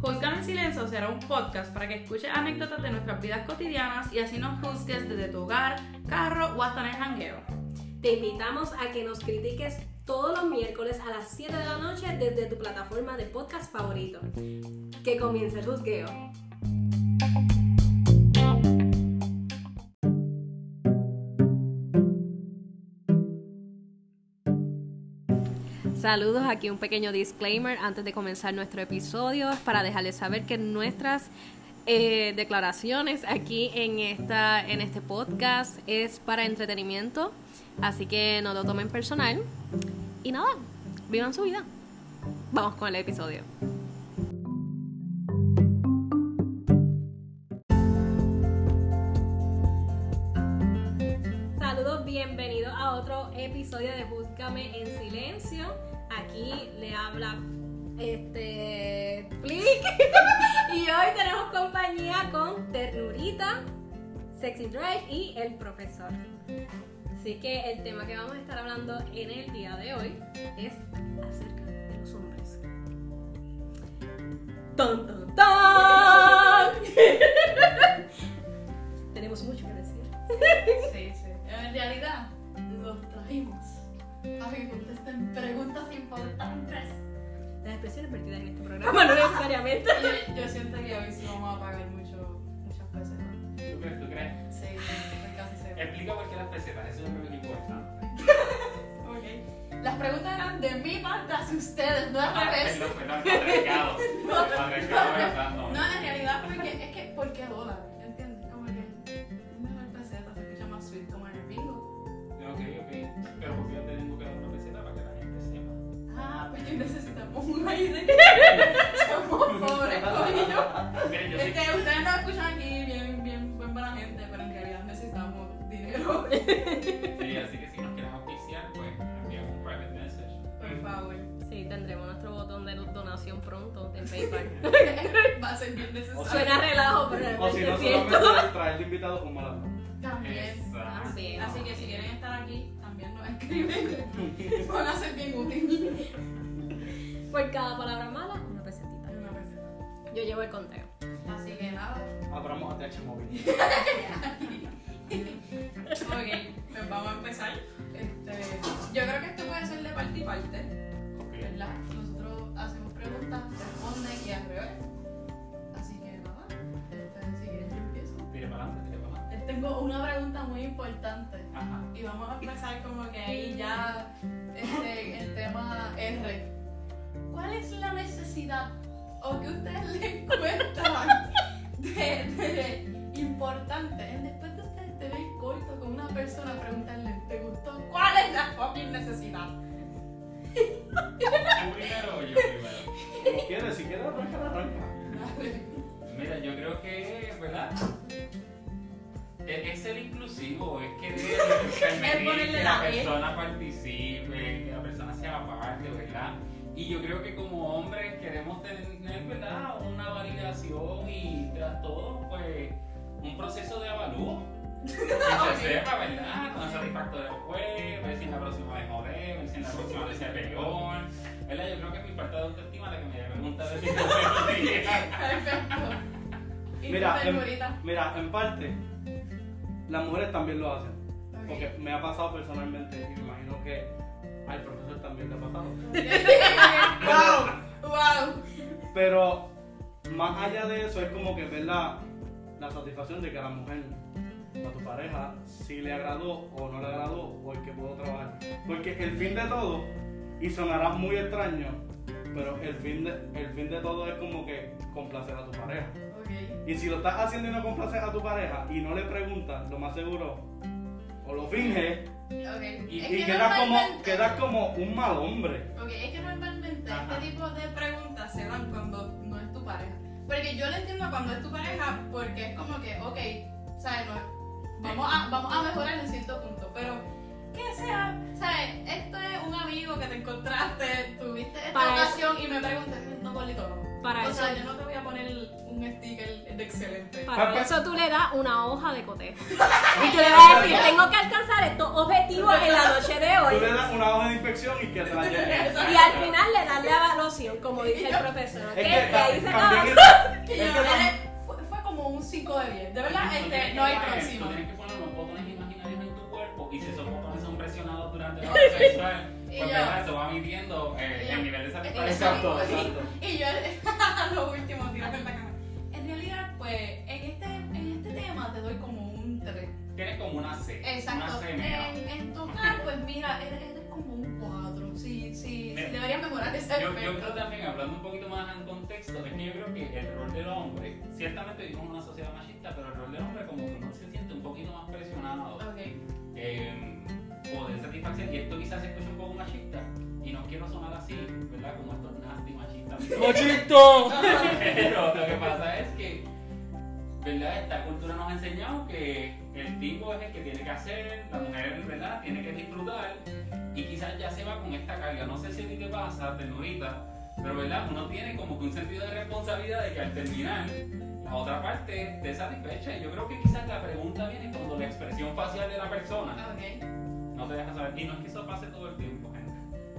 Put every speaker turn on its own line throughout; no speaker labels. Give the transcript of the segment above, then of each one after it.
Juzgame en Silencio será un podcast para que escuches anécdotas de nuestras vidas cotidianas y así nos juzgues desde tu hogar, carro o hasta en el jangueo.
Te invitamos a que nos critiques todos los miércoles a las 7 de la noche desde tu plataforma de podcast favorito. Que comience el juzgueo. Saludos, aquí un pequeño disclaimer antes de comenzar nuestro episodio para dejarles saber que nuestras eh, declaraciones aquí en, esta, en este podcast es para entretenimiento, así que no lo tomen personal. Y nada, vivan su vida. Vamos con el episodio. Saludos, bienvenidos a otro episodio de Búscame en Silencio. Aquí le habla este Flick y hoy tenemos compañía con Ternurita, Sexy Drive y el profesor. Así que el tema que vamos a estar hablando en el día de hoy es acerca de los hombres. ¡Ton, ton, ton! Tenemos mucho que decir.
Sí, sí. En realidad, los trajimos a que contesten preguntas importantes.
Las expresiones vertidas en este programa no necesariamente.
Yo, yo siento que hoy sí vamos a pagar mucho, muchas veces. ¿no?
¿Tú crees? ¿Tú crees?
Sí, estoy casi.
Explica por qué las pesetas, eso es lo que importante.
Ok. Las preguntas eran de mi parte hacia ustedes, no al revés.
Arriesgado. Arriesgado, ¿verdad? No.
No, en realidad, porque es que, ¿por qué dólar?
Pero ¿por qué yo te tengo que dar una peseta para que la gente sepa?
Ah, pues necesitamos un aire. Somos pobres, coño.
Miren, yo
Es
soy...
que ustedes nos escuchan aquí bien, bien, buen buena gente, pero en realidad necesitamos dinero.
Sí, así que si nos quieren auspiciar, pues enviamos un private message.
Por favor.
Sí, tendremos nuestro botón de donación pronto en PayPal.
Va a ser bien necesario.
Suena relajo, pero
O si no, solamente traer invitados un malado.
También.
Exacto.
También.
Así que si quieren estar aquí, también nos escriben. Van a ser bien útiles.
Por cada palabra mala, una pesetita.
Una peseta.
Yo llevo el conteo.
Así que nada.
Abramos ATH móvil.
Ok, pues vamos a empezar. Este, yo creo que esto puede ser de parte y parte.
Ok.
¿Verdad? Nosotros hacemos preguntas, responden y al revés. Así que nada. Este, si quieres, yo empiezo.
Tire para adelante, tire para adelante.
Tengo una pregunta muy importante.
Ajá.
Y vamos a empezar como que ahí ya este, el tema R. ¿Cuál es la necesidad o que ustedes le
¿verdad? Y yo creo que como hombres queremos tener, ¿verdad? Una validación y tras todo, pues, un proceso de avalúo. Que se sepa, ¿verdad? Es satisfactorio fue, ver si en la próxima vez jodé, ver si en la próxima vez se peor. ¿Verdad? Yo creo que mi parte de autoestima la que me pregunta de si.
Perfecto. ¿Y
Mira, en, mira, en parte, las mujeres también lo hacen.
Ok.
Porque me ha pasado personalmente y me imagino que al profesor también le ha pasado.
wow, wow.
Pero más allá de eso, es como que ver la, la satisfacción de que a la mujer, a tu pareja, si le agradó o no le agradó o el que puedo trabajar. Porque el fin de todo, y sonará muy extraño, pero el fin de, el fin de todo es como que complacer a tu pareja. Y si lo estás haciendo y no complaces a tu pareja y no le preguntas, lo más seguro, o lo finges Y, y
que
quedas, como, quedas como un mal hombre.
Ok, es que normalmente
Ajá.
este tipo de preguntas se dan cuando no es tu pareja. Porque yo lo entiendo cuando es tu pareja porque es como que, ok, ¿sabes? No, vamos, a, vamos a mejorar en cierto punto, pero que sea, ¿sabes? Esto es un amigo que te encontraste, tuviste esta
Para
ocasión y me preguntas, no, Polito, no.
Para
o sea, yo no te voy a poner un sticker de excelente.
Para eso tú le das una hoja de cotejo. Y tú le vas a decir, tengo que alcanzar estos objetivos en la noche de
Tú le
hoy.
das una hoja de inspección y que te la lleven.
Y al final le dan la evaluación, como dice el profesor. ¿ok?
Es
Y
que
ahí se acaba.
es-
Que fue, fue como un 5 de 10. De verdad,
Tú
este, no hay próximo.
Tú tienes que poner unos botones imaginarios en tu cuerpo y si esos botones son presionados durante la hora sexual,
Y
pues
yo-
¿verdad? eso va midiendo eh,
y
el nivel de satisfacción.
Exacto, exacto.
Exacto. En, en total, pues mira, eres, eres como un 4. Sí, sí, sí,
Mira,
deberías mejorar ese
Yo, yo creo
aspecto.
también, hablando un poquito más en contexto, es que yo creo que el rol del hombre, ciertamente vivimos en una sociedad machista, pero el rol del hombre como que uno se siente un poquito más presionado
Ok.
eh, o de satisfacción, y esto quizás se escucha un poco machista, y no quiero sonar así, ¿verdad? Como estos nasty machistas.
¡Mochito!
Pero lo que pasa es que, ¿verdad? Esta cultura nos ha enseñado que el tipo es el que tiene que hacer, la mujer, ¿verdad? Tiene que disfrutar y quizás ya se va con esta carga. No sé si a ti te pasa, ternurita, pero ¿verdad? Uno tiene como que un sentido de responsabilidad de que al terminar, la otra parte esté satisfecha. Y yo creo que quizás la pregunta viene cuando la expresión facial de la persona
Ok.
no te deja saber. Y no es que eso pase todo el tiempo, gente.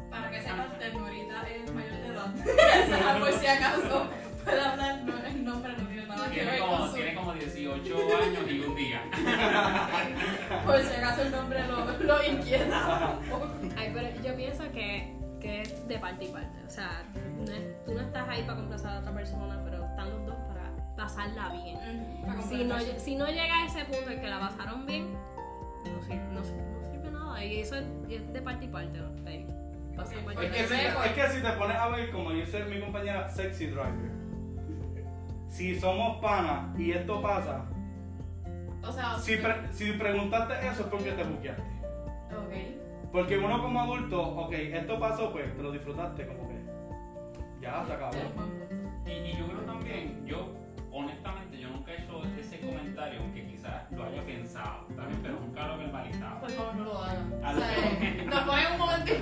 Para que sepas, Ternurita es mayor de edad. Por si acaso puede hablar, no, el nombre no tiene nada que
Tiene
ver
como,
con su...
tiene como 18 años y un día.
Por si acaso el nombre lo, lo inquieta.
Ay, pero yo pienso que, que es de parte y parte. O sea, no es- tú no estás ahí para complacer a otra persona, pero están los dos para pasarla bien.
Para
Si no, si no llega a ese punto en que la pasaron bien, no sirve, no, sirve- no sirve nada. Y eso es, es de parte y parte. ¿no? Ahí, y
Es que, si, es que si te pones a ver, como dice mi compañera Sexy Driver, si somos panas y esto pasa,
O sea,
si, pre- si preguntaste eso es porque te buqueaste.
ok.
Porque uno como adulto, ok, esto pasó, pues te lo disfrutaste, como que ya se acabó.
Y, y yo creo también, yo honestamente, yo nunca he hecho ese comentario, aunque quizás lo haya pensado, también, pero nunca lo he verbalizado.
Por favor, no lo hagan.
A
O
lo
sea,
que-
nos ponen en un momento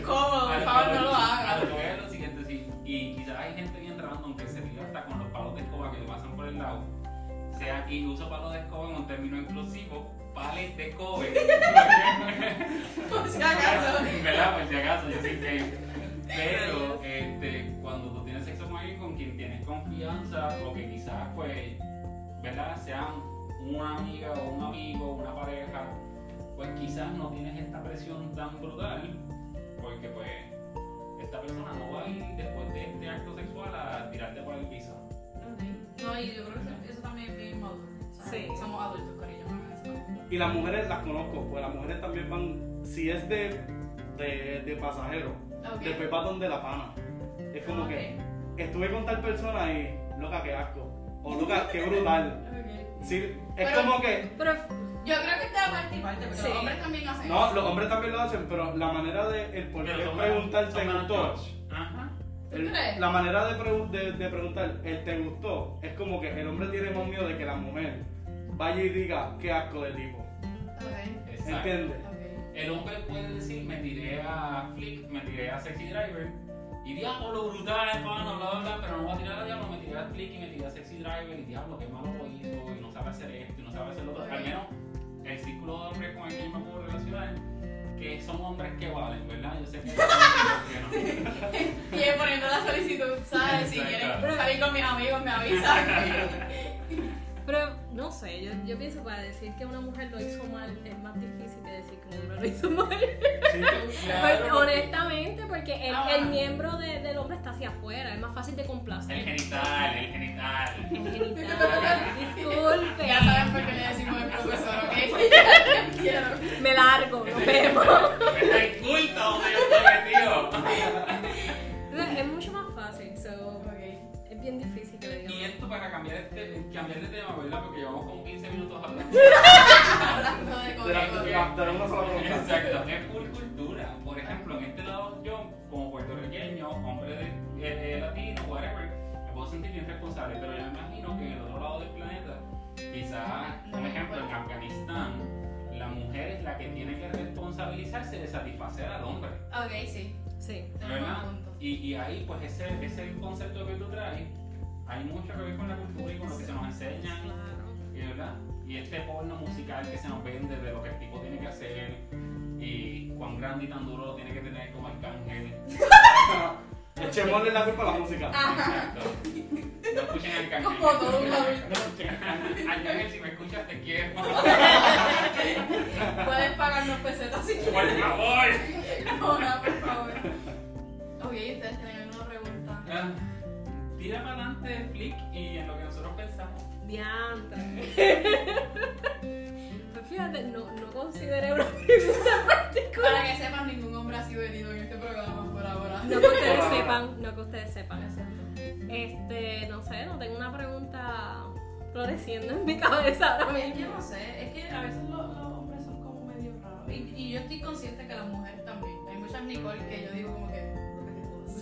Sea, y uso palos de escoba en un término inclusivo, pales de cobre.
Por si acaso.
¿Verdad? Por si acaso, yo sí que. Pero este, cuando tú tienes sexo con alguien con quien tienes confianza, o que quizás, pues, ¿verdad? Sean una amiga o un amigo, una pareja, pues quizás no tienes esta presión tan brutal, porque, pues, esta persona no va a ir después de este acto sexual a tirarte por el piso.
No, y yo creo que eso, también es bien maduro. O sea,
Sí.
Somos adultos, eso.
Y las mujeres las conozco, pues las mujeres también van, si es de, de, de pasajero,
Ok.
después va donde la pana. Es como que estuve con tal persona y, loca, qué asco. O loca, qué brutal. Sí, es
Pero-
como que,
Pero
Yo creo que está parte y parte,
Sí.
los hombres también hacen
no,
eso.
los hombres también lo hacen, pero la manera de, el por qué
Pero son
preguntar
menos-
te
son menos
gustó.
touch. Ajá.
La manera de, pregu- de, de preguntar, el te gustó, es como que el hombre tiene más miedo de que la mujer vaya y diga qué asco de tipo.
Ok.
Exacto.
¿Entiendes?
El hombre puede decir, me tiré a Flick, me tiré a Sexy Driver, y diablo, brutal, hermano, bla, bla, bla, pero no voy a tirar a diablo, me tiré a Flick y me tiré a Sexy Driver, y diablo, qué malo lo hizo, y no sabe hacer esto, y no sabe hacer lo otro. Al menos el círculo de hombres con el que yo me puedo relacionar, que son hombres que valen, ¿verdad? Yo sé que no.
Y poniendo la solicitud, ¿sabes? Si quieren salir con mis amigos, me avisan.
Pero no sé, yo, yo pienso para decir que una mujer lo hizo mal es más difícil que decir que un hombre lo hizo mal.
Sí,
Pues, honestamente, porque el,
Ah.
el miembro de- del hombre está hacia afuera, es más fácil de
El
complacer.
genital, el genital.
El genital. Disculpe.
Ya saben por qué le decimos el profesor, ¿ok?
Me largo, nos vemos.
Está inculta donde yo estoy metido. para cambiar, este, cambiar de tema, ¿verdad? Porque llevamos como 15 minutos hablando.
Hablando de
de, de, de pregunta.
Exacto, es full cultura. Por ejemplo, en este lado yo, como puertorriqueño, hombre de, eh, eh, latino, whatever, me puedo sentir bien responsable, pero yo me imagino que en el otro lado del planeta, quizás, por ejemplo, en Afganistán, la mujer es la que tiene que responsabilizarse de satisfacer al hombre.
Ok, sí.
Sí.
¿verdad? Y, y ahí, pues, ese, ese es el concepto que tú traes. Hay mucho que ver con la cultura y con lo que se nos enseña.
Claro.
Y, ¿verdad? y este porno musical que se nos vende de lo que el tipo tiene que hacer y cuán grande y tan duro lo tiene que tener como Arcángel.
Echémosle la culpa a la música.
Exacto. No escuchen a Arcángel.
Como todo un
No escuchen a Arcángel. Arcángel, si me escuchas, te quiero.
Pueden pagarnos pesetas si
Por
quieren.
favor.
No, no, por favor. Ok, ustedes tienen alguna pregunta.
Tira para adelante Flick y en lo que nosotros pensamos.
Diantre. Pues fíjate, no, no consideré una pregunta particular.
Para que sepan, ningún hombre ha sido herido en este programa por ahora.
No que ustedes sepan, no que ustedes sepan. Este, no sé, no tengo una pregunta floreciendo en mi cabeza ahora mismo.
yo no sé, es que a veces los, los hombres son como medio raros. Y, y yo estoy consciente que las mujeres también. Hay muchas Nicole que yo digo como que.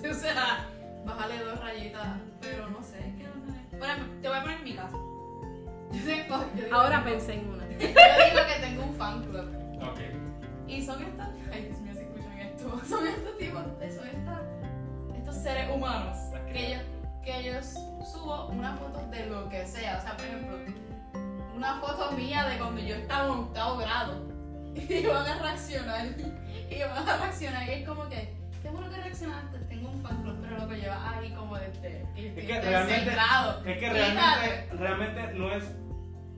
O sea, bájale dos rayitas. Pero no sé, es que no sé. Por ejemplo, te voy a poner en mi caso. Yo tengo, yo digo,
Ahora pensé en una.
Yo digo que tengo un fan club.
Ok.
Y son estas, ay Dios mío, si escuchan esto, son estos tipos, son estas, estos seres humanos que yo, que yo subo una foto de lo que sea. O sea, por ejemplo, una foto mía de cuando yo estaba en octavo grado. Y van a reaccionar. Y van a reaccionar. Y es como que, qué bueno que reaccionaste, un fan club, pero lo que lleva ahí como desde,
Es
desde
que realmente, es que realmente, realmente no es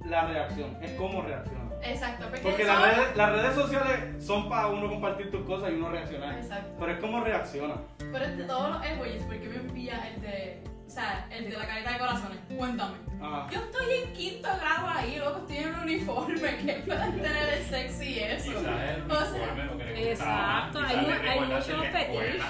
la reacción, es cómo reacciona.
Exacto, porque,
las redes, las redes sociales son para uno compartir tus cosas y uno reaccionar.
Exacto.
Pero es cómo reacciona.
Pero es de todos los emojis, porque me envía el de. O sea, el de la carita de corazones. Cuéntame.
Ah,
Yo estoy en quinto grado ahí, loco, estoy en un uniforme. ¿Qué pueden tener sexy eso?
Quizás el
O sea,
uniforme lo que le gustaba
exacto, hay hay muchos fetiches.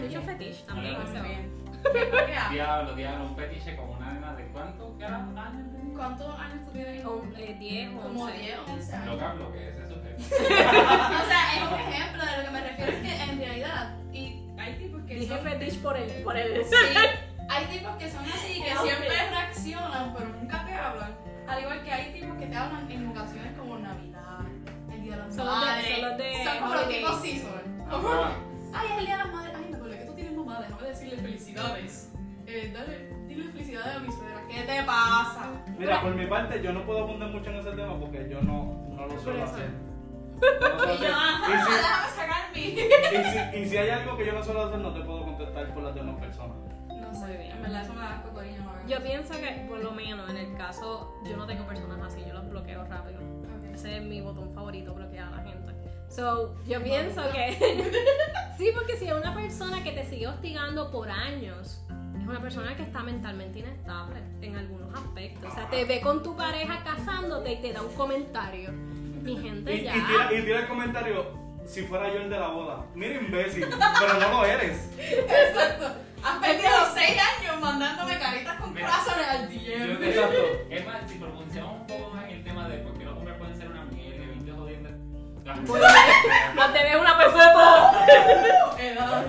Mucho fetiche también.
No, no. Diablo, diablo, un fetiche con una nena de cuánto años?
¿Cuántos años tú tienes?
O, eh, 10 o
Como
11.
10 o 11 años.
Loca, lo que es eso es
O sea, es un ejemplo de lo que me refiero. Es que en realidad, y hay tipos que
Dije
son.
fetiche por el, por el.
Sí, hay tipos que son así, que siempre reaccionan, pero nunca te hablan. Al igual que hay tipos que te hablan en ocasiones como Navidad, el Día de las Madres.
son
como los tipos season. Como, ay, es el Día de las Madres. Mamá, déjame decirle felicidades. Eh, dale, dile felicidades a mi suegra. ¿Qué te pasa?
mira, por mi parte, yo no puedo abundar mucho en ese tema porque yo no, no lo suelo hacer. No lo suelo
Y yo, ajá,
hacer.
déjame sacar mi.
Y si, y, hay algo que yo no suelo hacer, no te puedo contestar por las demás personas.
No sé, en verdad eso me da asco, cariño.
Yo pienso que, por lo menos en el caso, yo no tengo personas así, yo los bloqueo rápido. Ese es mi botón favorito, bloquear a la gente. So, yo pienso que. sí, porque si es una persona que te sigue hostigando por años, es una persona que está mentalmente inestable en algunos aspectos. O sea, te ve con tu pareja casándote y te da un comentario. Mi
Y,
gente,
y
ya.
tira, y tira el comentario, si fuera yo el de la boda. Mira, imbécil, pero no lo eres.
Exacto. Has perdido 6 años mandándome caritas con corazones al
te-
Exacto.
Es más, si profundizamos
Pues, ves una persona.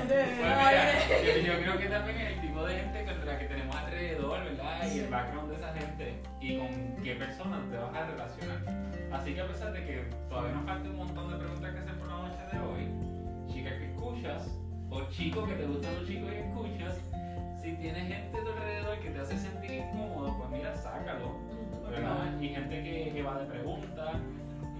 De-
Pues mira, yo, yo creo que también es el tipo de gente con la que tenemos alrededor, ¿verdad? Y el background de esa gente y con qué personas te vas a relacionar. Así que a pesar de que todavía nos falta un montón de preguntas que hacer por la noche de hoy, chicas que escuchas, o chicos que te gustan los chicos y escuchas, si tienes gente a tu alrededor que te hace sentir incómodo, pues mira, sácalo. ¿verdad? Y gente que, que va de preguntas,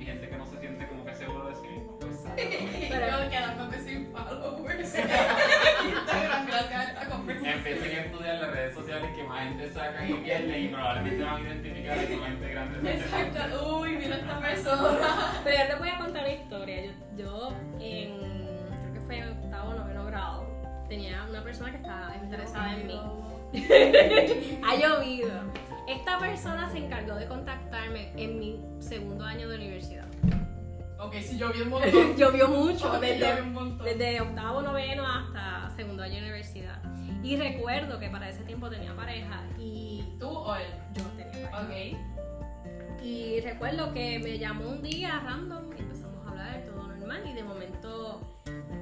y gente que no se siente como que seguro de sí mismo.
Yo quedándome sin followers. Instagram, gracias a esta conversación.
Empiecen a estudiar las redes sociales que más gente saca y pierde y probablemente van a identificar como gente grande.
Exacto. Uy, mira esta persona.
Pero yo te voy a contar una historia. Yo, yo en, creo que fue en octavo o noveno grado, tenía una persona que estaba interesada en mí. ha llovido. Esta persona se encargó de contactarme en mi segundo año de universidad.
Ok, sí, yo vi un montón.
Llovió mucho,
Ok, yo vi
desde,
un montón.
desde octavo, noveno hasta segundo año de universidad. Y recuerdo que para ese tiempo tenía pareja y
¿Tú o él?
yo tenía pareja.
Ok.
Y recuerdo que me llamó un día random y empezamos a hablar, todo normal. Y de momento,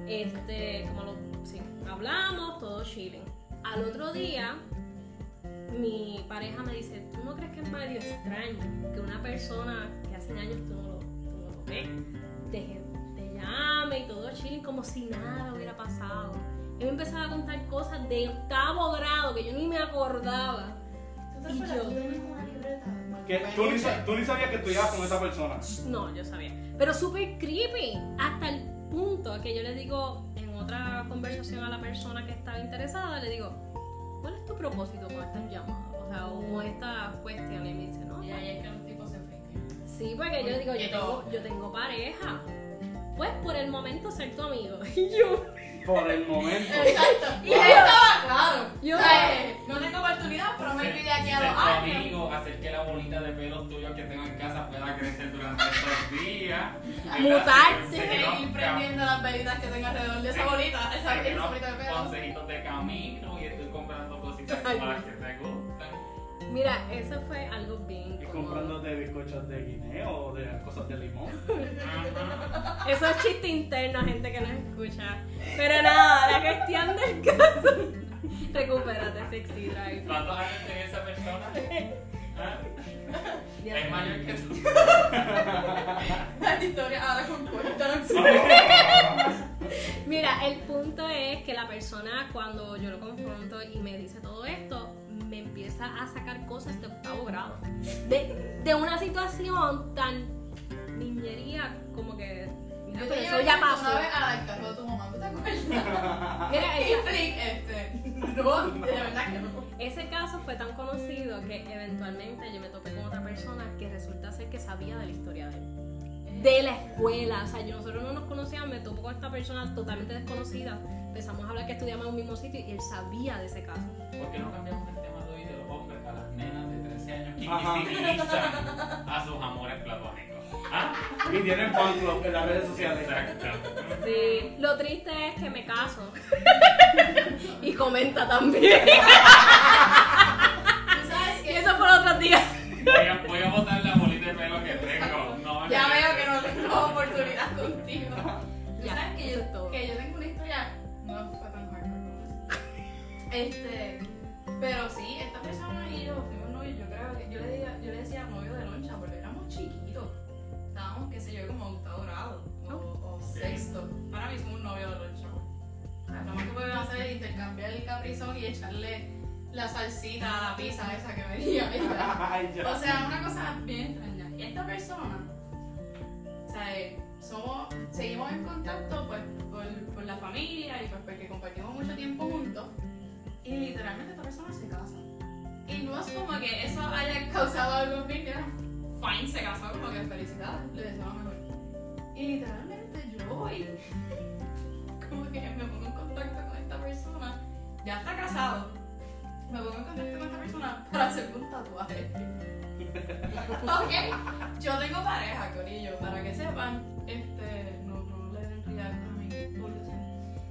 este, como lo, sí, hablamos, todo chilling. Al otro día, mi pareja me dice: ¿Tú no crees que es medio extraño que una persona que hace años tú no lo, tú no lo ves, te, te llame y todo chilling como si nada hubiera pasado? Y me empezaba a contar cosas de octavo grado que yo ni me acordaba.
¿Tú te
Y yo.
Una libreta.
¿Qué tú ni, tú ni sabías que estudiabas con esa persona.
No, yo sabía. Pero súper creepy. Hasta el punto que yo le digo en otra conversación a la persona que estaba interesada, le digo, ¿cuál es tu propósito con estas llamadas? O sea, o con estas cuestiones. Y me dice, no,
Y ahí es que los tipos se fingen.
Sí, porque yo digo, yo tengo, yo tengo pareja. Pues por el momento ser tu amigo. Y yo,
Por el momento.
Exacto. Y
Yo-
estaba claro.
yo-
O sea, eh, no tengo oportunidad, pero me pide aquí a
Ser
los
tu
años.
amigo, hacer que la bolita de pelos tuyos que tengo en casa pueda crecer durante estos días.
Mutarse.
Ir prendiendo las velitas que tengo alrededor de esa bolita, esa, bolita de pelo.
consejitos de camino para que te gustan.
mira, eso fue algo bien.
Y
incómodo.
comprándote bizcochos de guineo o de cosas de limón.
Eso es chiste interno, gente que nos escucha. Pero nada, la cuestión del caso. Recupérate, sexy drive.
¿Cuántos años tiene esa persona? ¿Ah?
Ya.
Es mayor que tú.
La historia ahora con cuentas.
Mira, el punto es que la persona cuando yo lo confronto y me dice todo esto, me empieza a sacar cosas de octavo grado. De, de una situación tan niñería como que... Mira,
Yo
pero eso ya
una
pasó.
vez al carro de tu mamá, ¿tú te acuerdas?
Mira,
este. No, de verdad que no.
ese caso fue tan conocido que eventualmente yo me topé con otra persona que resulta ser que sabía de la historia de él. De la escuela, o sea, yo, nosotros no nos conocíamos, me topo con esta persona totalmente desconocida, empezamos a hablar que estudiamos en un mismo sitio y él sabía de ese caso.
¿Por qué no cambiamos el tema de hoy de los hombres a las nenas de 13 años que invisibilizan a sus amores platónicos? ¿Ah?
Y tienen fan club en las redes sociales.
Exacto.
Sí, lo triste es que me caso. y comenta también.
sé yo, como octavo grado o, o sexto. Para mí somos un novio de loncha. O sea, Lo más que podemos hacer es intercambiar el caprizón y echarle la salsita a la pizza esa que venía. O sea, una cosa bien extraña. Y esta persona, o sea, eh, somos, seguimos en contacto pues por, por la familia y pues porque compartimos mucho tiempo juntos. Y literalmente esta persona se casa. Y no es como que eso haya causado algún era fine, se casó, como que felicidades, le deseo lo mejor. Y literalmente yo voy, como que me pongo en contacto con esta persona, ya está casado, me pongo en contacto con esta persona para hacerme un tatuaje. ok, yo tengo pareja, Corillo, para que sepan, este, no, no le den rial a mi publicación.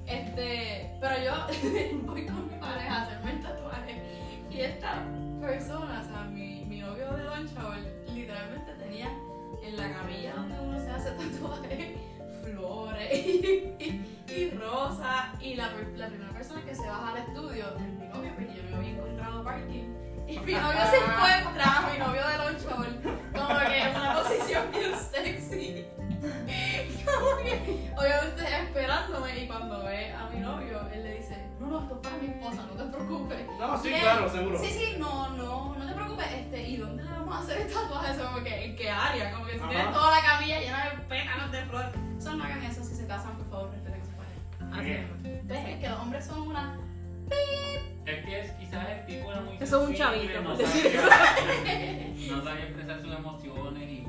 Este, pero yo voy con mi pareja a hacerme el tatuaje y esta persona, o sea, mi, mi novio de Don Chaval, literalmente tenía en la camilla donde uno se hace tatuaje flores y, y, y rosas y la, la primera persona que se baja al estudio es mi novio porque yo no había encontrado parking. Y mi novio se encuentra mi novio de Don Chaval como que en una posición bien sexy como que obviamente esperándome y cuando ve a mi novio él le dice no no esto es para mi esposa no te preocupes
No, sí,
Bien.
claro, seguro.
Sí, sí, no, no, no te preocupes, este, ¿y dónde le vamos a hacer el tatuaje? Eso como que, ¿en qué área? Como que si
Ajá.
tienes toda la camilla llena de pétalos de flor. Eso no hagan eso, si se casan, por favor, respeten a su pareja.
Así es.
¿Ves? Que los hombres son una...
Es que es, quizás el tipo era muy
Eso es un chavito,
no sabía, no sabía expresar sus emociones y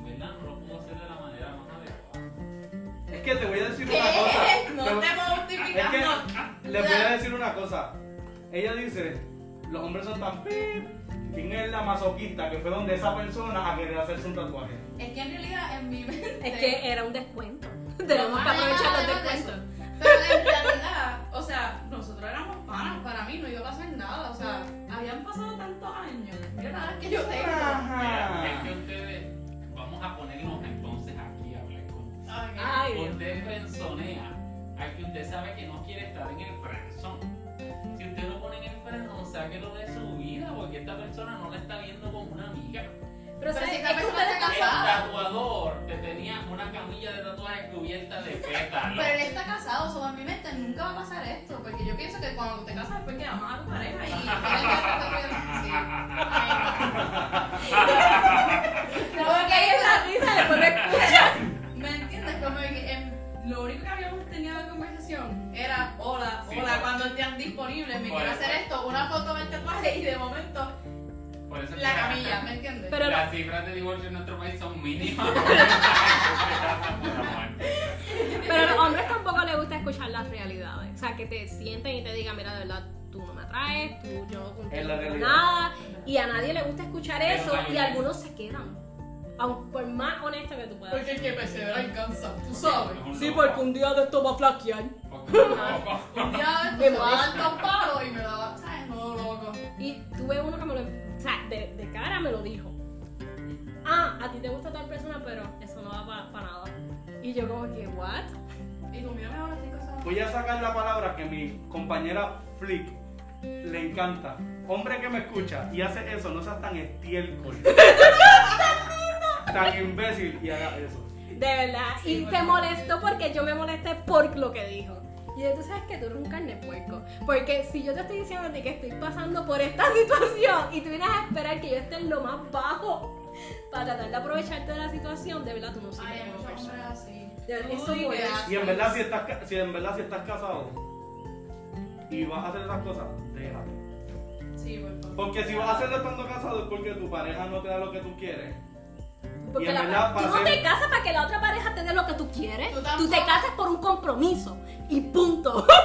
Es que te voy a decir
¿Qué?
una cosa.
No
Te-
te
Es
no.
que les voy a decir una cosa. Ella dice, los hombres son tan pip. ¿Quién es la masoquista que fue donde esa persona a querer hacerse un tatuaje?
Es que en realidad en mi mente...
Es que era un descuento. Tenemos que
Ah,
aprovechar los
de
descuentos.
Pero en realidad, o sea, nosotros éramos panas, para mí no iba a pasar nada, o sea, habían pasado tantos años. Mira la edad que yo tengo.
Mira, es que ustedes, vamos a ponernos entonces
Ay.
Usted frenzonea al que usted sabe que no quiere estar en el frenzón. Si usted lo pone en el frenzón, sáquelo de su vida porque esta persona no la está viendo como una amiga.
Pero,
si
es
esta
que
persona está
El
casada.
tatuador te tenía una camilla de tatuajes cubierta de pétalos.
Pero él está casado, so en mi mente nunca va a pasar esto, porque yo pienso que cuando te casas es porque amas a tu pareja y tienes que respetar- sí. Ay, era hola,
Sí,
hola, cuando estén disponibles, me quiero hacer esto, una foto del tatuaje y de momento
Por eso es
la camilla, ¿me entiendes?
Pero
las cifras de divorcio en nuestro país son mínimas.
Pero a los hombres tampoco les gusta escuchar las realidades. O sea, que te sienten y te digan, mira, de verdad, tú no me atraes, tú, yo no contigo no nada. Y a nadie le gusta escuchar eso y algunos se quedan. Aun por más honesto que tú puedas.
Porque el que persevera alcanza, tú sabes.
Sí, porque un día de esto va a flaquear.
Un día
Me
me va a dar dos palos y me la va, ¿sabes? No, loco.
Y tuve uno que me lo. O sea, de, de cara me lo dijo. Ah, a ti te gusta tal persona, pero eso no va para nada. Y yo, como que, ¿what?
Y tú, mira, ahora casada.
Voy a sacar la palabra que mi compañera Flick le encanta. Hombre que me escucha y hace eso, no seas tan estiércol. tan imbécil y haga eso.
De verdad.
Sí,
y
bueno.
se molestó porque yo me molesté por lo que dijo. Y tú sabes que tú eres un carne puerco. Porque si yo te estoy diciendo a ti que estoy pasando por esta situación y tú vienes a esperar que yo esté en lo más bajo para tratar de aprovecharte de la situación, de verdad tú no sirves
Ay,
persona.
así.
De verdad, eso
Uy.
Y en verdad, si estás, si en verdad, si estás casado y vas a hacer esas cosas, déjate.
Sí, por favor.
Porque si vas a hacerlo estando casado es porque tu pareja no te da lo que tú quieres.
Porque
Y en
la-
verdad,
tú
para
no te casas para que la otra pareja te dé lo que tú quieres.
Tú
Tú, te casas por un compromiso. Y punto.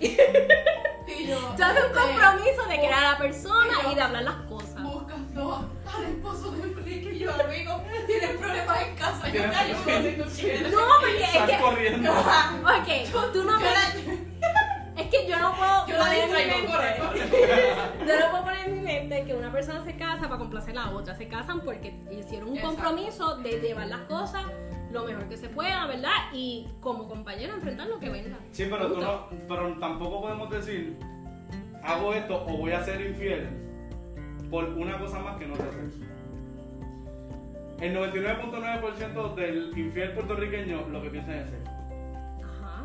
Y yo,
Tú haces un
este,
compromiso de querer a la persona
Y yo-
y de hablar las cosas.
Buscando al esposo de Flick y yo, amigo, tienes problemas en casa, yo te ayudo si tú quieres.
No, porque es que.
corriendo.
Ok, tú no
Yo
me.
la,
Es que yo no puedo
yo la distraigo, corre.
Yo no puedo en mi mente que una persona se casa para complacer a la otra. Se casan porque hicieron un
Exacto.
compromiso de llevar las cosas lo mejor que se pueda, ¿verdad? Y como compañero enfrentar lo que venga.
Sí, pero, tú no, pero tampoco podemos decir, hago esto o voy a ser infiel por una cosa más que no sea sexo. El 99.9% del infiel puertorriqueño lo que piensa es sexo.
Ajá.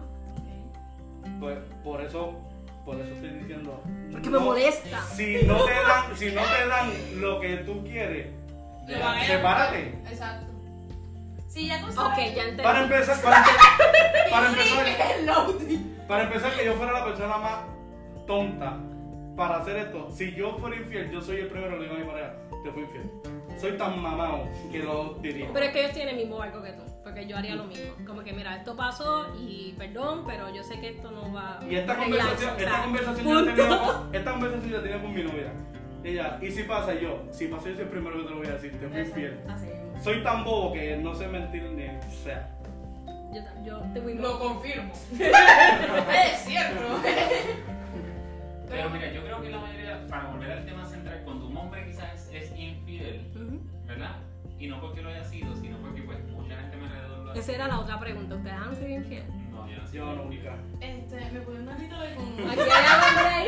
Pues por eso, por eso estoy diciendo.
Porque me molesta.
Si no te dan, si no te dan lo que tú quieres,
Lo van a ir a
sepárate.
buscar. Exacto. Sí, ya tú
Ok,
sabes.
ya entendí.
Para empezar, para, empe- para empezar. Para empezar, que yo fuera la persona más tonta para hacer esto. Si yo fuera infiel, yo soy el primero que le digo a mi pareja, te fui infiel. Soy tan mamado que lo diría.
Pero es que ellos tienen el mismo barco que tú. Porque yo haría lo mismo. Como que, mira, esto pasó y perdón, pero yo sé que esto no va
Y esta conversación,
o
esta
sea,
conversación yo con, esta conversación yo tenido con mi novia. Ella, y si pasa yo, si pasa yo soy el primero que te lo voy a decir, te fui.
Así mismo.
Soy tan bobo que no sé mentir ni o sea.
Yo, yo te voy
Lo confirmo. es cierto.
Pero mira, yo creo que la mayoría, para volver al tema central, cuando un hombre quizás es, es infiel,
Ujú.
¿verdad? Y no porque lo haya sido, sino porque pues mucha gente
Esa era la otra pregunta. ¿Ustedes han sido infiel?
No, yo no sé.
Yo nunca.
Este, me puse un ratito de con.
Aquí hay hombre ahí.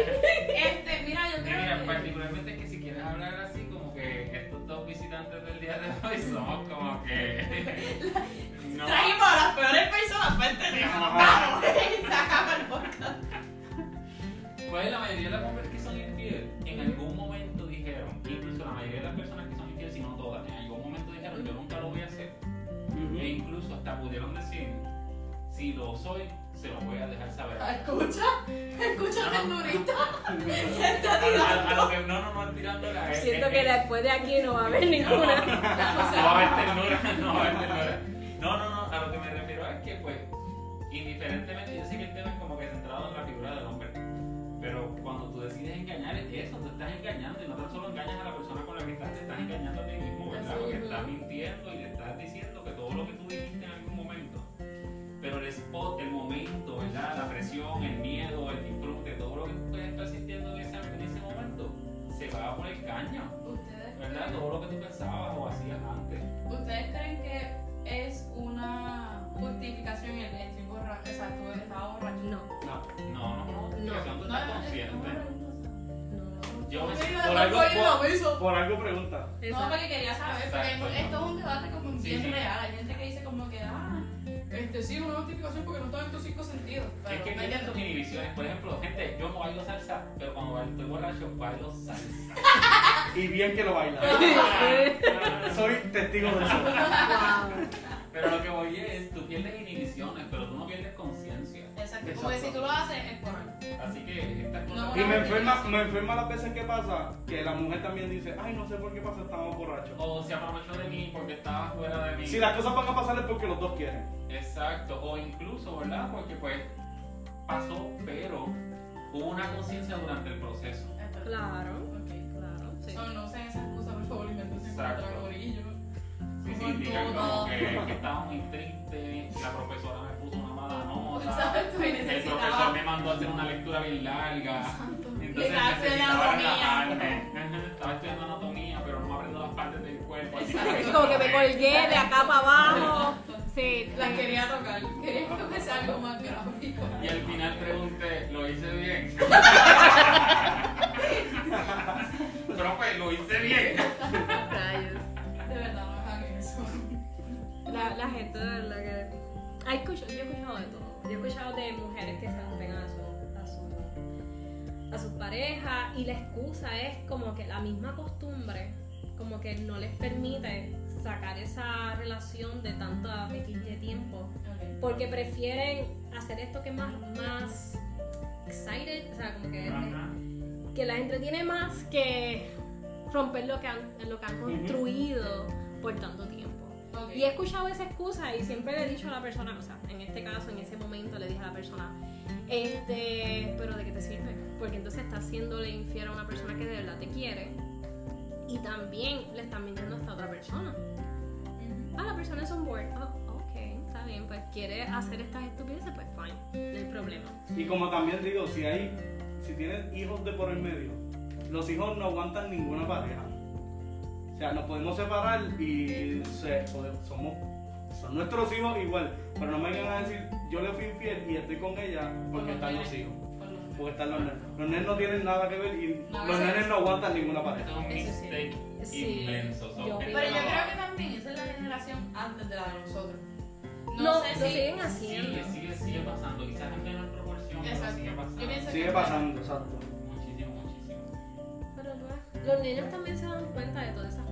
Este, mira, yo creo
mira,
que.
particularmente que si quieres hablar así, como que estos dos visitantes del día de hoy somos como que. no.
Trajimos a las peores personas para este. Vamos, acaba el podcast.
Pues la mayoría de las mujeres que son infieles, en algún momento dijeron, incluso la mayoría de las personas E incluso hasta pudieron decir, si lo soy, se lo voy a dejar saber.
Ah, Escucha, escucha
No, no.
ternurita.
A, a- a lo que no, no, no, tirándola. es-
Siento
es-
que
es-
después de aquí no va a haber
No,
ninguna.
no va a haber ternura, no va a haber ternura. No, no, no, a lo que me refiero es que, pues, indiferentemente, yo sé que el tema es como que centrado en la figura del hombre, pero cuando tú decides engañar es eso, tú estás engañando y no tan solo engañas a la persona con la que estás, te estás engañando a ti mismo, ¿verdad? Porque estás mintiendo y le estás diciendo todo lo que tú dijiste en algún momento, pero el spot, el momento, ¿verdad? La presión, el miedo, el disfrute, todo lo que tú puedes estar sintiendo en ese, en ese momento, se va poner caña.
¿Ustedes,
¿verdad? Todo lo que tú pensabas o hacías antes.
¿Ustedes creen que es una justificación el estoy borracho? Exacto, estaba borracho.
No,
No, no, no, no,
No.
tú
no.
Por
ir a
por- algo pregunta.
No, porque quería saber,
Exacto.
porque esto es un debate como
Sí,
bien
sí.
real. Hay gente que dice como que, ah, este sí, una justificación porque no está en tus cinco sentidos. Pero
Es que
¿me
tienes tus
entiendes?
inhibiciones. Por ejemplo, gente, yo no bailo salsa, pero cuando bailo- estoy borracho, bailo salsa.
Y bien que lo baila. Soy testigo de eso.
Wow.
Pero lo que voy es, tú pierdes inhibiciones, pero tú no pierdes conciencia.
Exacto. Exacto. Porque si tú lo haces, es por algo.
Así que estas cosas.
No,
Y me enferma,
vez.
me enferma las veces que pasa que la mujer también dice, ay, no sé por qué pasa, estamos borrachos.
O se aprovechó de mí porque estaba fuera de mí.
Si las cosas van a pasar es porque los dos quieren.
Exacto, o incluso, ¿verdad? Porque pues pasó, pero hubo una conciencia durante el proceso.
Claro,
Ok.
claro, sí.
So, no usen esa excusa, por favor, invéntense
Exacto.
contra gorillo.
Sí, sí,
Como
digan como que, que estaba muy triste, la profesora me puso una mala nota,
Exacto, y
el profesor me mandó a hacer una lectura bien larga.
Santo.
Entonces necesitaba
anatomía.
relajarme. Estaba estudiando anatomía, pero no me aprendo las partes del cuerpo. así
Exacto.
Es como que me colgué de acá para abajo.
Exacto.
Sí,
La quería tocar. Quería que fuese algo más gráfico.
Y al final pregunté, ¿lo hice bien? Profe, ¿lo hice bien?
rayos.
De verdad, no hagan eso.
La, la gente de verdad que. Hay escucho- yo he escuchado de todo. Yo he escuchado de mujeres que se pegan a su, a su, a sus parejas y la excusa es como que la misma costumbre, como que no les permite sacar esa relación de tanta X de tiempo porque prefieren hacer esto que más, más excited, o sea, como que, que las entretiene más que romper lo que han, lo que han construido por tanto tiempo. Y he escuchado esa excusa y siempre le he dicho a la persona, o sea, en este caso, en ese momento le dije a la persona, este, pero ¿de qué te sirve? Porque entonces estás haciéndole infiel a una persona que de verdad te quiere y también le están mintiendo a esta otra persona. Ah, la persona es on board. Oh, ok, está bien, pues quiere hacer estas estupideces, pues fine, no hay problema.
Y como también digo, si hay, si tienes hijos de por el medio, los hijos no aguantan ninguna pareja. O sea, nos podemos separar y se- somos, son nuestros hijos igual. Pero no me vengan a decir, yo le fui infiel y estoy con ella porque están los hijos. Porque están los nenes. Los nenes no tienen nada que ver y
No,
los nenes
es-
no aguantan ninguna pareja.
es un
Eso sí.
mistake
Sí.
inmenso. so,
Yo
que-
Pero yo creo que también esa es la generación antes de la de nosotros. No,
No,
sé
lo
si.
siguen haciendo.
Sigue, sigue, sigue pasando. Quizás en menor proporción, pero sigue pasando.
Sigue exacto.
Muchísimo, muchísimo.
Pero no los niños también se dan cuenta de todas esas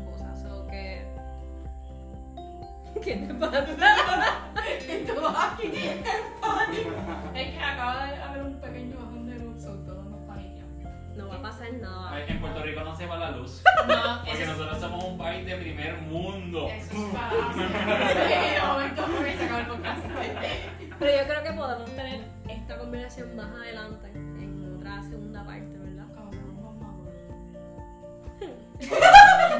¿Qué te pasa?
Y todo aquí en pánico. Es que acaba de haber un pequeño bajón de luz, son todos nos paniqueamos.
No va a pasar nada.
Ay, En Puerto Rico no se va la luz.
No,
Porque
es-
nosotros somos un país de primer mundo.
Eso es.
Pero yo creo que podemos tener esta conversación más adelante, en otra segunda parte, ¿verdad?
Como somos más maduros.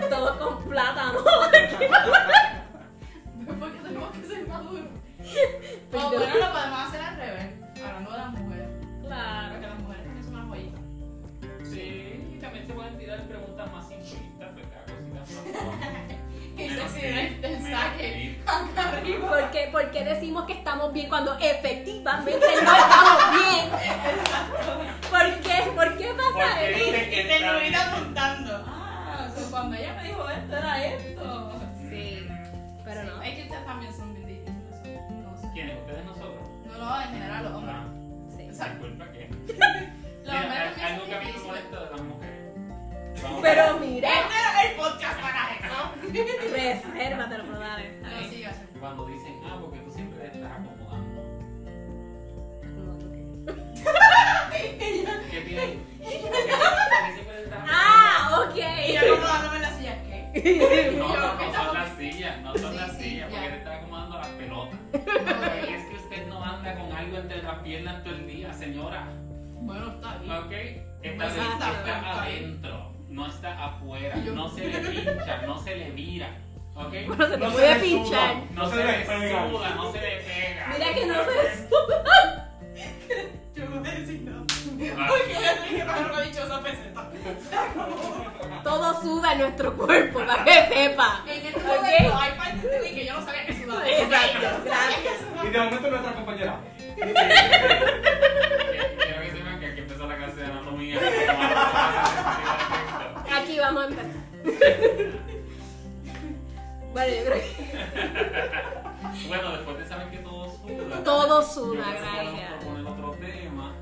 Todo con plátano.
Porque tenemos que ser maduros.
Pues
O
yo-
bueno, lo podemos hacer al revés. Hablando de las mujeres.
Claro.
Porque las mujeres también son una joyita.
Sí, y también se pueden tirar preguntas más simplistas, ¿verdad? Cositas más.
Y
menos
saque. Acá arriba.
¿Por qué, por qué decimos que estamos bien cuando efectivamente no estamos bien? ¿Por qué? ¿Por qué pasa
Porque
eso?
Y te lo
bien.
apuntando. Ah, cuando ella me dijo esto, era esto.
Sí, pero no.
También son bien difíciles. son- No sé.
¿Quiénes? ¿Ustedes nosotros?
No, no, en general los hombres.
Ah,
Sí.
Los
Mira,
hombres
hay-
también
algo
son
que a mí me
difíciles.
molesta de las mujeres. Vamos
Pero mira,
Este era el podcast para eso.
resérvatelo, pero dale.
No,
Ay,
sigas.
Cuando dicen, ah, porque tú siempre estás acomodando.
no, ¿tú qué?
¿Qué
Ah, ok.
Y acomodándome en la silla, ¿qué?
No, no,
¿qué
no son las sillas, no son
Sí,
las
sí,
sillas, porque te está acomodando las pelotas. Es que usted no anda con algo entre las piernas todo el día, señora.
Bueno, está bien.
¿Ok? Está, dentro,
está,
está
está
adentro, no está afuera,
Yo-
no se le pincha, no se le vira. ¿Ok?
Bueno, se te
No se
puede
le
pinchar.
suda.
No se
se
le suda, no se le pega.
Mira que no se
Yo Porque me dije, mejor no he dicho esa peseta.
Todo suda en nuestro cuerpo, para que sepa.
En este momento hay partes de mí que yo no sabía que sudaba.
Exacto, gracias.
Y de momento nuestra compañera.
Quiero que sepan que aquí empezó la clase de anatomía.
Aquí vamos a empezar. Bueno, yo creo que
Bueno, después de saber que todo suda.
todo
yo
suda,
creo que podemos
gracias.
proponer otro tema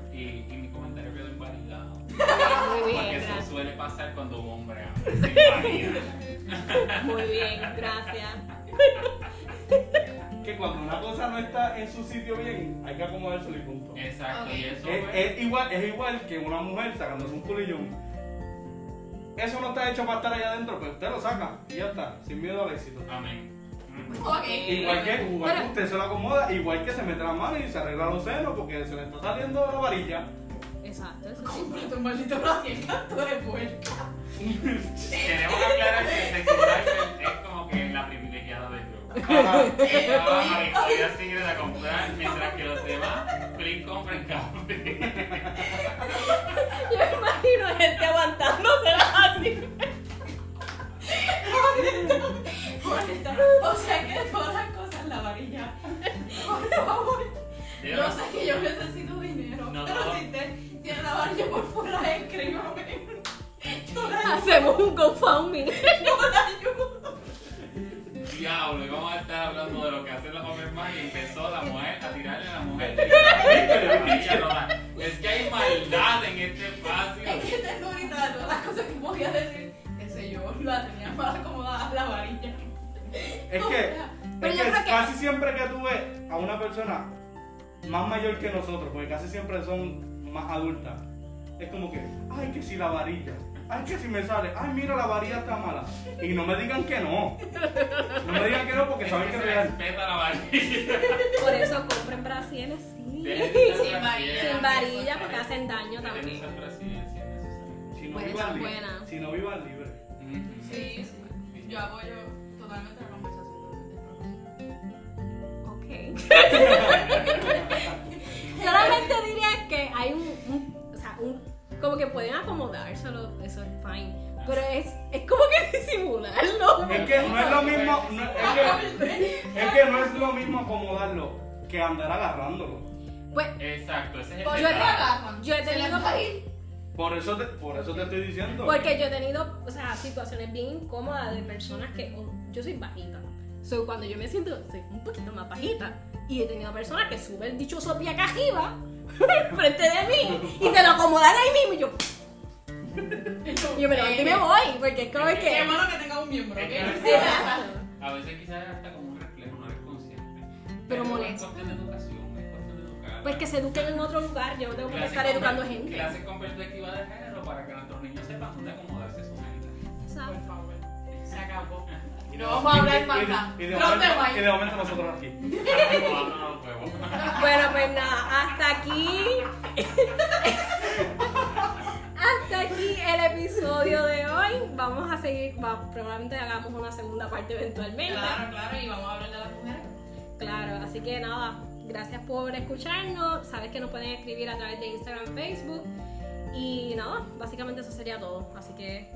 Muy
Porque
bien,
eso
gracias.
suele pasar cuando un hombre habla.
Muy bien, gracias.
¿Qué que cuando una cosa no está en su sitio bien, hay que acomodárselo y punto.
Exacto,
Ok.
y eso
Es,
pues,
es igual, es igual que una mujer sacándose un culillón. Eso no está hecho para estar allá adentro, pues usted lo saca y ya está, sin miedo al éxito.
Amén. Mm.
Ok.
Igual que, igual
Pero-
usted se lo acomoda, igual que se mete la mano y se arregla los senos porque se le está saliendo la varilla.
Exacto, eso sí.
Cómprate un maldito brazo y el canto de puerca.
Queremos aclarar que el sexy driver es como que la privilegiada del grupo.
Ajá.
Ah, Victoria sigue a comprar mientras que los demás Flynn compran café.
Yo me imagino gente aguantándose así.
O sea que de todas las cosas la varilla. Por favor.
Yo
sé que yo necesito dinero.
No,
pero
no.
si usted tiene la varilla por fuera, escríbame. Yo la ayudo.
Hacemos un GoFundMe.
Yo la ayudo.
Diablo, y vamos a estar hablando de lo que hacen los hombres más y empezó la mujer a tirarle a la mujer. la. Es que hay maldad en este espacio.
Es que tengo ahorita de todas las cosas que podía decir, qué sé yo, la tenía más acomodada la varilla.
Es que,
Pero
es
yo
que
creo que-
casi siempre que tú ves a una persona más mayor que nosotros, porque casi siempre son más adultas, es como que, ay, que si la varilla, ay, que si me sale, ay, mira, la varilla está mala. Y no me digan que no. No me digan que no porque saben
que
que es
se
real.
respeta la varilla.
Por eso compren sí.
Usar
Sin varilla.
Sin varilla porque hacen daño también.
si
no vivan
buena.
Si no vivan libres.
Sí, sí. Yo apoyo totalmente la conversación de
Ok. Solamente diría que hay un, un- o sea, un, como que pueden acomodárselo, eso es fine. Pero es, es como que disimularlo.
Es que no es lo mismo, no- es, que, es que no es lo mismo acomodarlo que andar agarrándolo.
Pues
Exacto, ese es el
Yo he-
agarran?
yo he tenido-.
Por eso te, por eso te estoy diciendo.
Porque yo he tenido, o sea, situaciones bien incómodas de personas que um, yo soy bajita. So, cuando yo me siento soy un poquito más bajita y he tenido personas que suben el dichoso pie acá arriba frente de mí y te lo acomodan ahí mismo y yo, y yo me levanto y me voy porque es como
Qué
que
bueno que tenga un miembro.
A veces quizás es hasta como un reflejo, no eres consciente.
Pero
Es
molesto.
cuestión de educación, es cuestión de educar.
Pues que se eduquen en otro lugar, yo no tengo que estar educando gente.
Clases con perspectiva de
Y
No vamos a hablar
y- de-
nada.
Y de,
Drop the
momento,
mic.
y de momento nosotros aquí.
Bueno, pues nada, hasta aquí. hasta aquí el episodio de hoy. Vamos a seguir, va- probablemente hagamos una segunda parte eventualmente.
Claro, claro, y vamos a hablar de las mujeres.
Claro, así que nada, gracias por escucharnos. Sabes que nos pueden escribir a través de Instagram, Facebook. Y nada, básicamente eso sería todo. Así que